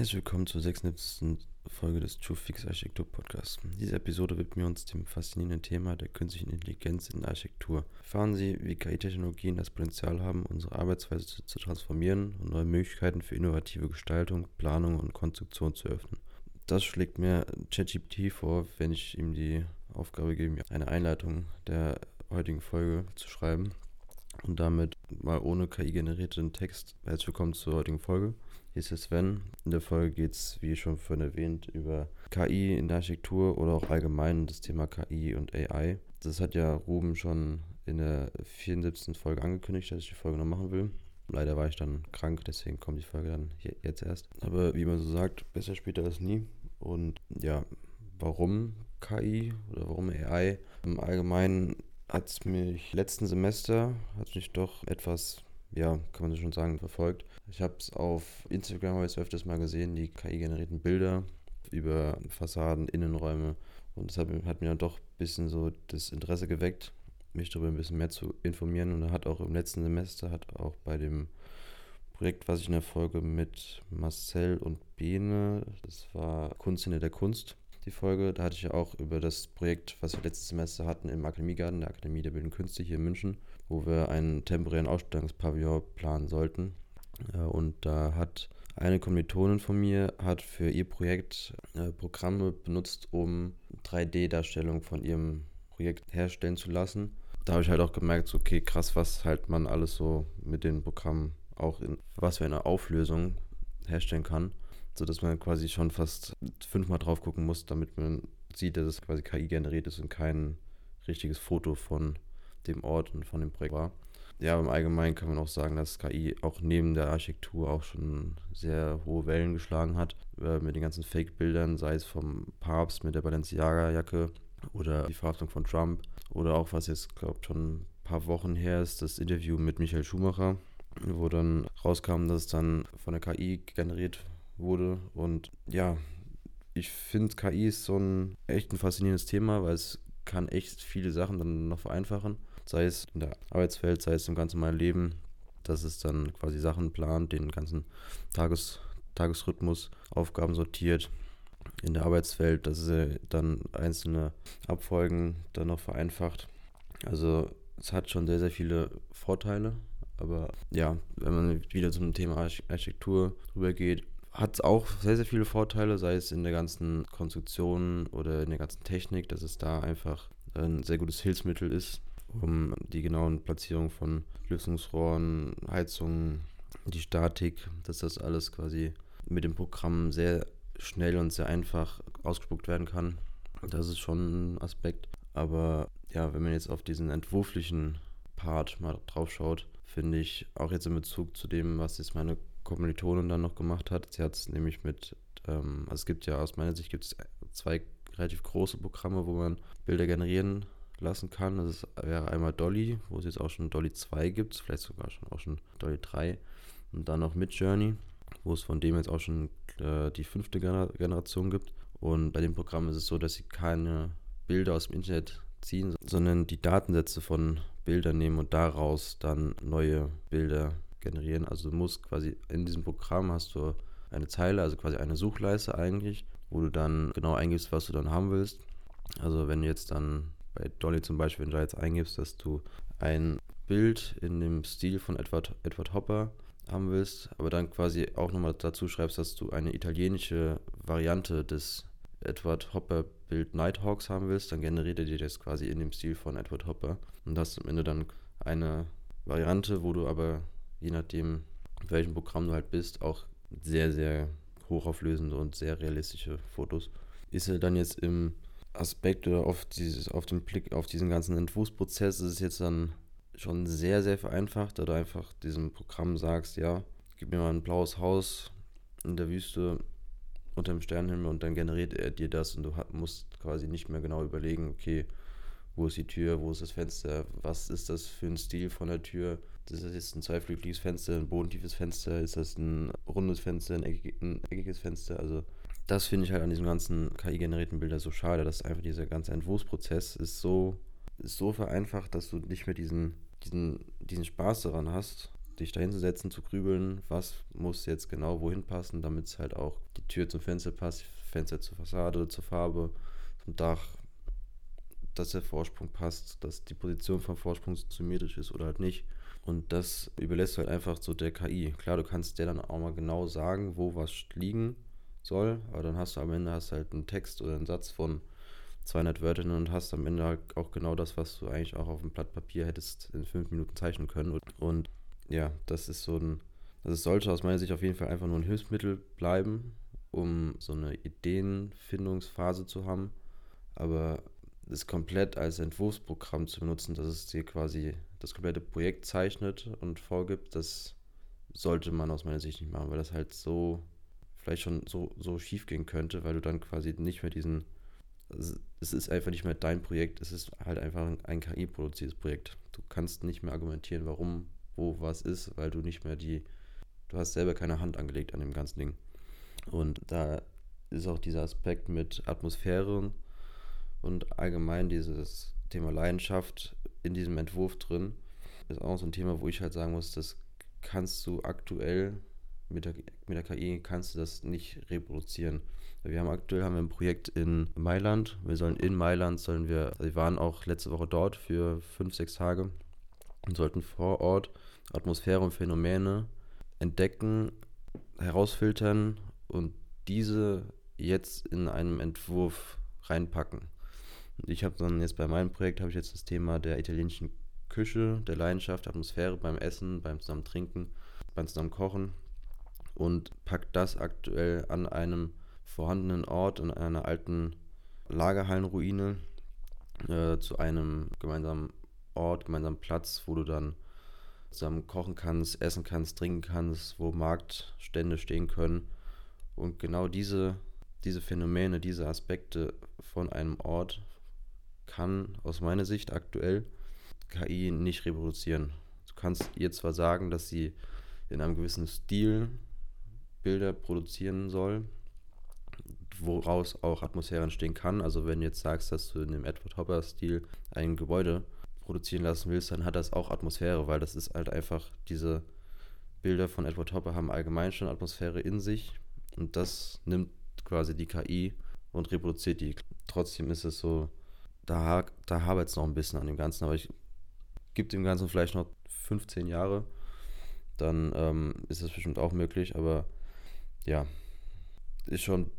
Herzlich willkommen zur 76. Folge des True Fix Architektur Podcasts. In dieser Episode widmen wir uns dem faszinierenden Thema der künstlichen Intelligenz in der Architektur. Erfahren Sie, wie KI-Technologien das Potenzial haben, unsere Arbeitsweise zu, zu transformieren und neue Möglichkeiten für innovative Gestaltung, Planung und Konstruktion zu öffnen. Das schlägt mir ChatGPT vor, wenn ich ihm die Aufgabe gebe, eine Einleitung der heutigen Folge zu schreiben und damit mal ohne KI generierten Text. Herzlich willkommen zur heutigen Folge. Ist der Sven. In der Folge geht es, wie schon vorhin erwähnt, über KI in der Architektur oder auch allgemein das Thema KI und AI. Das hat ja Ruben schon in der 74. Folge angekündigt, dass ich die Folge noch machen will. Leider war ich dann krank, deswegen kommt die Folge dann jetzt erst. Aber wie man so sagt, besser später als nie. Und ja, warum KI oder warum AI? Im Allgemeinen hat es mich letzten Semester, hat mich doch etwas ja, kann man so schon sagen, verfolgt. Ich habe es auf Instagram heute öfters mal gesehen, die KI-generierten Bilder über Fassaden, Innenräume. Und das hat, hat mir dann doch ein bisschen so das Interesse geweckt, mich darüber ein bisschen mehr zu informieren. Und er hat auch im letzten Semester, hat auch bei dem Projekt, was ich in der Folge mit Marcel und Bene, das war Kunst in der Kunst, die Folge. Da hatte ich ja auch über das Projekt, was wir letztes Semester hatten im Akademiegarten, der Akademie der Bildenden Künste hier in München, wo wir einen temporären Ausstellungspavillon planen sollten. Äh, und da hat eine Kommilitonin von mir hat für ihr Projekt äh, Programme benutzt, um 3D-Darstellung von ihrem Projekt herstellen zu lassen. Da habe ich halt auch gemerkt, okay, krass, was halt man alles so mit den Programmen auch in was für eine Auflösung herstellen kann sodass man quasi schon fast fünfmal drauf gucken muss, damit man sieht, dass es quasi KI generiert ist und kein richtiges Foto von dem Ort und von dem Projekt war. Ja, im Allgemeinen kann man auch sagen, dass KI auch neben der Architektur auch schon sehr hohe Wellen geschlagen hat. Äh, mit den ganzen Fake-Bildern, sei es vom Papst mit der Balenciaga-Jacke oder die Verhaftung von Trump oder auch, was jetzt, glaube ich, schon ein paar Wochen her ist, das Interview mit Michael Schumacher, wo dann rauskam, dass es dann von der KI generiert wurde. Und ja, ich finde, KI ist so ein echt ein faszinierendes Thema, weil es kann echt viele Sachen dann noch vereinfachen. Sei es in der Arbeitswelt, sei es im ganzen normalen Leben, dass es dann quasi Sachen plant, den ganzen Tages, Tagesrhythmus, Aufgaben sortiert. In der Arbeitswelt, dass es dann einzelne Abfolgen dann noch vereinfacht. Also es hat schon sehr, sehr viele Vorteile. Aber ja, wenn man wieder zum Thema Architektur rübergeht, hat auch sehr, sehr viele Vorteile, sei es in der ganzen Konstruktion oder in der ganzen Technik, dass es da einfach ein sehr gutes Hilfsmittel ist, um die genauen Platzierungen von Lüftungsrohren, Heizungen, die Statik, dass das alles quasi mit dem Programm sehr schnell und sehr einfach ausgespuckt werden kann. Das ist schon ein Aspekt. Aber ja, wenn man jetzt auf diesen entwurflichen Part mal drauf schaut, finde ich auch jetzt in Bezug zu dem, was jetzt meine Kommilitonin dann noch gemacht hat. Sie hat es nämlich mit, ähm, also es gibt ja aus meiner Sicht gibt es zwei relativ große Programme, wo man Bilder generieren lassen kann. Das ist, wäre einmal Dolly, wo es jetzt auch schon Dolly 2 gibt, vielleicht sogar schon auch schon Dolly 3 und dann noch Midjourney, wo es von dem jetzt auch schon äh, die fünfte Gener Generation gibt. Und bei dem Programm ist es so, dass sie keine Bilder aus dem Internet ziehen, sondern die Datensätze von Bildern nehmen und daraus dann neue Bilder generieren. Also du musst quasi in diesem Programm hast du eine Zeile, also quasi eine Suchleiste eigentlich, wo du dann genau eingibst, was du dann haben willst. Also wenn du jetzt dann bei Dolly zum Beispiel, wenn du da jetzt eingibst, dass du ein Bild in dem Stil von Edward, Edward Hopper haben willst, aber dann quasi auch nochmal dazu schreibst, dass du eine italienische Variante des Edward Hopper Bild Nighthawks haben willst, dann generiert er dir das quasi in dem Stil von Edward Hopper. Und das ist am Ende dann eine Variante, wo du aber je nachdem, in welchem Programm du halt bist, auch sehr, sehr hochauflösende und sehr realistische Fotos. Ist er dann jetzt im Aspekt oder auf, dieses, auf den Blick auf diesen ganzen Entwurfsprozess, ist es jetzt dann schon sehr, sehr vereinfacht, da du einfach diesem Programm sagst, ja, gib mir mal ein blaues Haus in der Wüste unter dem Sternenhimmel und dann generiert er dir das und du musst quasi nicht mehr genau überlegen, okay, wo ist die Tür, wo ist das Fenster, was ist das für ein Stil von der Tür, ist das jetzt ein zweiflügeliges Fenster, ein bodentiefes Fenster, ist das ein rundes Fenster, ein, eckig, ein eckiges Fenster, also das finde ich halt an diesen ganzen KI-generierten Bildern so schade, dass einfach dieser ganze Entwurfsprozess ist so, ist so vereinfacht, dass du nicht mehr diesen, diesen, diesen Spaß daran hast, dich dahin zu setzen, zu grübeln, was muss jetzt genau wohin passen, damit es halt auch die Tür zum Fenster passt, Fenster zur Fassade, zur Farbe, zum Dach, dass der Vorsprung passt, dass die Position vom Vorsprung symmetrisch ist oder halt nicht. Und das überlässt du halt einfach so der KI. Klar, du kannst der dann auch mal genau sagen, wo was liegen soll, aber dann hast du am Ende hast halt einen Text oder einen Satz von 200 Wörtern und hast am Ende halt auch genau das, was du eigentlich auch auf dem Blatt Papier hättest in fünf Minuten zeichnen können. Und ja, das ist so ein, also es sollte aus meiner Sicht auf jeden Fall einfach nur ein Hilfsmittel bleiben, um so eine Ideenfindungsphase zu haben. Aber das komplett als Entwurfsprogramm zu benutzen, dass es dir quasi das komplette Projekt zeichnet und vorgibt, das sollte man aus meiner Sicht nicht machen, weil das halt so vielleicht schon so, so schief gehen könnte, weil du dann quasi nicht mehr diesen es ist einfach nicht mehr dein Projekt, es ist halt einfach ein, KI-produziertes Projekt. Du kannst nicht mehr argumentieren, warum, wo was ist, weil du nicht mehr die, du hast selber keine Hand angelegt an dem ganzen Ding. Und da ist auch dieser Aspekt mit Atmosphäre und allgemein dieses Thema Leidenschaft in diesem Entwurf drin. Ist auch so ein Thema, wo ich halt sagen muss, das kannst du aktuell mit der, mit der KI kannst du das nicht reproduzieren. Wir haben aktuell haben wir ein Projekt in Mailand. Wir sollen in Mailand, sollen wir, also wir waren auch letzte Woche dort für fünf, sechs Tage und sollten vor Ort Atmosphäre und Phänomene entdecken, herausfiltern und diese jetzt in einem Entwurf reinpacken. Ich habe dann jetzt bei meinem Projekt habe ich jetzt das Thema der italienischen Küche, der Leidenschaft, Atmosphäre beim Essen, beim zusammen Trinken, beim zusammen Kochen und packt das aktuell an einem vorhandenen Ort in einer alten Lagerhallenruine äh, zu einem gemeinsamen Ort, gemeinsamen Platz, wo du dann zusammen kochen kannst, essen kannst, trinken kannst, wo Marktstände stehen können. Und genau diese, diese Phänomene, diese Aspekte von einem Ort kann aus meiner Sicht aktuell KI nicht reproduzieren. Du kannst ihr zwar sagen, dass sie in einem gewissen Stil Bilder produzieren soll, woraus auch Atmosphäre entstehen kann. Also wenn du jetzt sagst, dass du in dem Edward Hopper-Stil ein Gebäude produzieren lassen willst, dann hat das auch Atmosphäre, weil das ist halt einfach, diese Bilder von Edward Hopper haben allgemein schon Atmosphäre in sich und das nimmt quasi die KI und reproduziert die. Trotzdem ist es so, da, da habe es noch ein bisschen an dem Ganzen, aber ich gebe dem Ganzen vielleicht noch 15 Jahre, dann ähm, ist das bestimmt auch möglich, aber ja, ist schon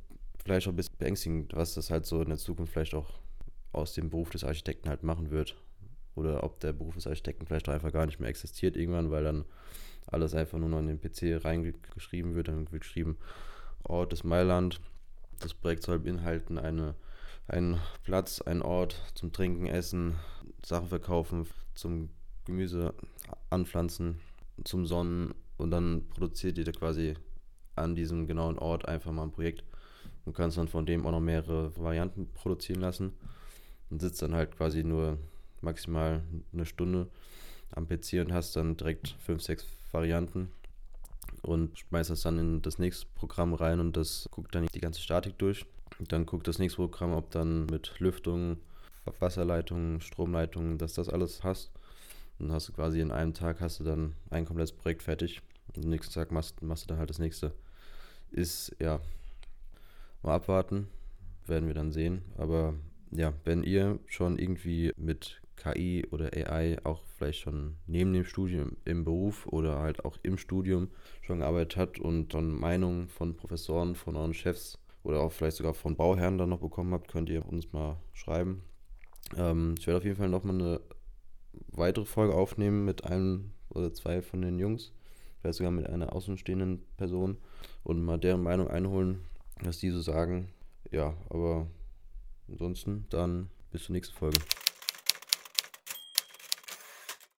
vielleicht auch ein bisschen beängstigend, was das halt so in der Zukunft vielleicht auch aus dem Beruf des Architekten halt machen wird. Oder ob der Beruf des Architekten vielleicht auch einfach gar nicht mehr existiert irgendwann, weil dann alles einfach nur noch in den PC reingeschrieben wird. Dann wird geschrieben, Ort des Mailand. Das Projekt soll beinhalten eine, einen Platz, einen Ort zum Trinken, Essen, Sachen verkaufen, zum Gemüse anpflanzen, zum Sonnen und dann produziert ihr quasi an diesem genauen Ort einfach mal ein Projekt Du kannst dann von dem auch noch mehrere Varianten produzieren lassen und sitzt dann halt quasi nur maximal eine Stunde am PC und hast dann direkt fünf, sechs Varianten und schmeißt das dann in das nächste Programm rein und das guckt dann die ganze Statik durch. Und dann guckt das nächste Programm, ob dann mit Lüftung, Wasserleitungen, Stromleitungen, dass das alles passt. Und dann hast du quasi in einem Tag hast du dann ein komplettes Projekt fertig. Und am nächsten Tag machst, machst du dann halt das nächste. Ist ja Mal abwarten, werden wir dann sehen. Aber ja, wenn ihr schon irgendwie mit KI oder AI auch vielleicht schon neben dem Studium im Beruf oder halt auch im Studium schon gearbeitet habt und dann Meinungen von Professoren, von euren Chefs oder auch vielleicht sogar von Bauherren dann noch bekommen habt, könnt ihr uns mal schreiben. Ähm, ich werde auf jeden Fall nochmal eine weitere Folge aufnehmen mit einem oder zwei von den Jungs, vielleicht sogar mit einer außenstehenden Person und mal deren Meinung einholen, was die so sagen. Ja, aber ansonsten dann bis zur nächsten Folge.